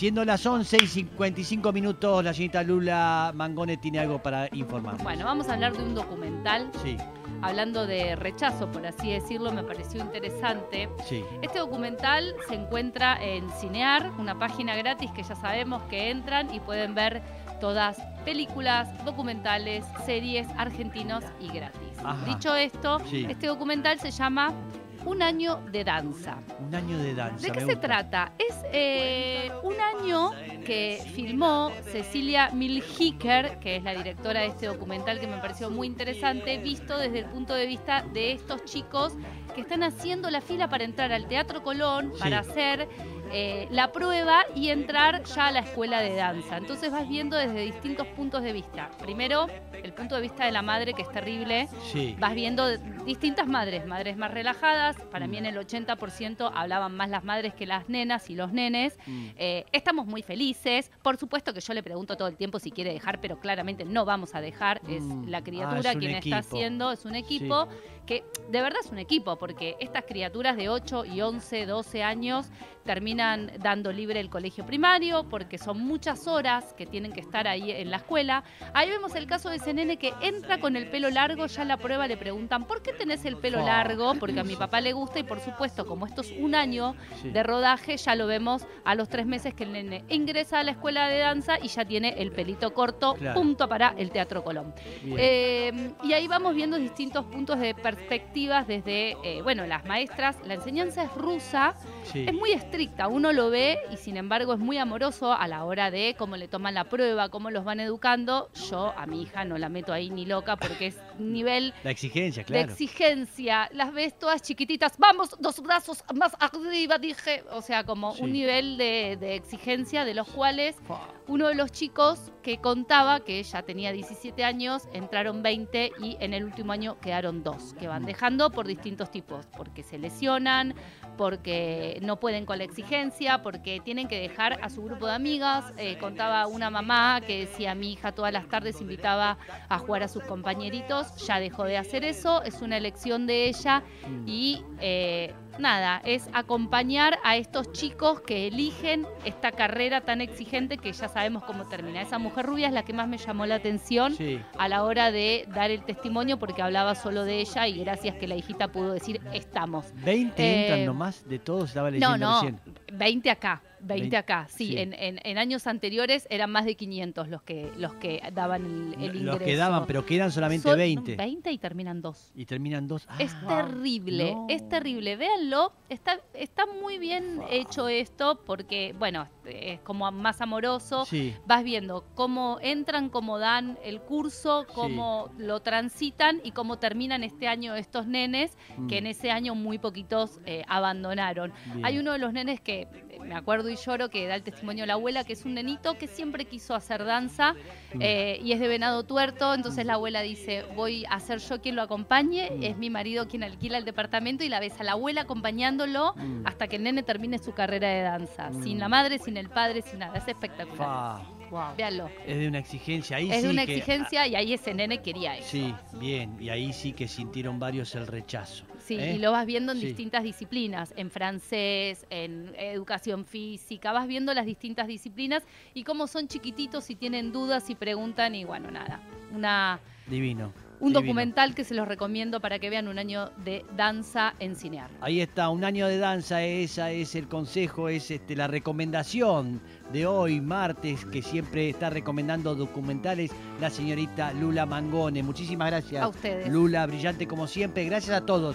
Siendo las 11 y 55 minutos, la señorita Lula Mangone tiene algo para informar. Bueno, vamos a hablar de un documental. Sí, Hablando de rechazo, por así decirlo, me pareció interesante. sí. Este documental se encuentra en Cinear, una página gratis que ya sabemos que entran y pueden ver todas películas, documentales, series argentinos y gratis. Ajá. Dicho esto, Sí. este documental se llama Un año de danza. Un año de danza. ¿De qué se gusta. trata? Es eh, un año que filmó Cecilia Milhiker, que es la directora de este documental que me pareció muy interesante, visto desde el punto de vista de estos chicos que están haciendo la fila para entrar al Teatro Colón, Sí. para hacer eh, la prueba y entrar ya a la escuela de danza. Entonces vas viendo desde distintos puntos de vista. Primero, el punto de vista de la madre, que es terrible, Sí. vas viendo distintas madres, madres más relajadas, para mí en el 80% hablaban más las madres que las nenas y los nenes. Mm. Eh, estamos muy felices, por supuesto que yo le pregunto todo el tiempo si quiere dejar, pero claramente no vamos a dejar, es Mm. la Ah, criatura es quien equipo. está haciendo, es un equipo que de verdad es un equipo, porque estas criaturas de 8 y 11, 12 años terminan dando libre el colegio primario, porque son muchas horas que tienen que estar ahí en la escuela. Ahí vemos el caso de ese nene que entra con el pelo largo, ya en la prueba le preguntan, ¿por qué tenés el pelo Fa, largo? Porque a mi papá le gusta y por supuesto, como esto es un año Sí. de rodaje, ya lo vemos a los tres meses que el nene ingresa a la escuela de danza y ya tiene el pelito corto, Claro. punto para el Teatro Colón. Eh, y ahí vamos viendo distintos puntos de perspectivas desde, eh, bueno, las maestras, la enseñanza es rusa, Sí. es muy estricta, uno lo ve y sin embargo es muy amoroso a la hora de cómo le toman la prueba, cómo los van educando. Yo a mi hija no la meto ahí ni loca porque es nivel La exigencia, de claro. exigencia. Las ves todas chiquititas. Vamos, dos brazos más arriba, dije. O sea, como Sí. un nivel de, de exigencia de los cuales uno de los chicos que contaba que ella tenía 17 años, entraron 20 y en el último año quedaron dos, que van Mm. dejando por distintos tipos, porque se lesionan, porque no pueden con la exigencia, porque tienen que dejar a su grupo de amigas. Eh, contaba una mamá que decía, mi hija todas las tardes invitaba a jugar a sus compañeritos, ya dejó de hacer eso, es una elección de ella Mm. y eh, nada, es acompañar a estos chicos que eligen esta carrera tan exigente que ya sabemos cómo termina. Esa mujer rubia es la que más me llamó la atención Sí. a la hora de dar el testimonio porque hablaba solo de ella y gracias que la hijita pudo decir estamos. 20 Eh, entran nomás de todos, estaba leyendo No, no, recién. 20 acá, 20 Veinte, acá. Sí, sí. En, en- en años anteriores eran más de 500 los que, los que daban el, el ingreso. Los que daban, pero quedan solamente Son 20. 20 y terminan dos. Y terminan dos. Es Ah, terrible, no. es terrible. Véanlo, está, está muy bien hecho esto porque, bueno, es como más amoroso. Sí. Vas viendo cómo entran, cómo dan el curso, cómo lo transitan y cómo terminan este año estos nenes, que en Mm, ese año muy poquitos eh, abandonaron. bien. Hay uno de los nenes que me acuerdo y lloro que da el testimonio a la abuela, que es un nenito que siempre quiso hacer danza Mm. eh, y es de venado tuerto. Entonces la abuela dice: Voy a ser yo quien lo acompañe, Mm. es mi marido quien alquila el departamento y la ves a la abuela acompañándolo Mm. hasta que el nene termine su carrera de danza. Sin la madre, sin el padre, sin nada. Es espectacular. Véanlo. Es de una exigencia. Ahí Es sí de una que- exigencia y ahí ese nene quería eso. Sí, bien. Y ahí sí que sintieron varios el rechazo. Sí, ¿eh? y lo vas viendo en Sí. distintas disciplinas, en francés, en educación física, vas viendo las distintas disciplinas y cómo son chiquititos y tienen dudas y preguntan y bueno, nada, una, Divino. Un divino. documental que se los recomiendo para que vean un año de danza en Cinear. Ahí está, un año de danza, esa es el consejo, es este, la recomendación de hoy, martes, que siempre está recomendando documentales, la señorita Lula Mangone. Muchísimas gracias. A ustedes. Lula, brillante como siempre. Gracias a todos.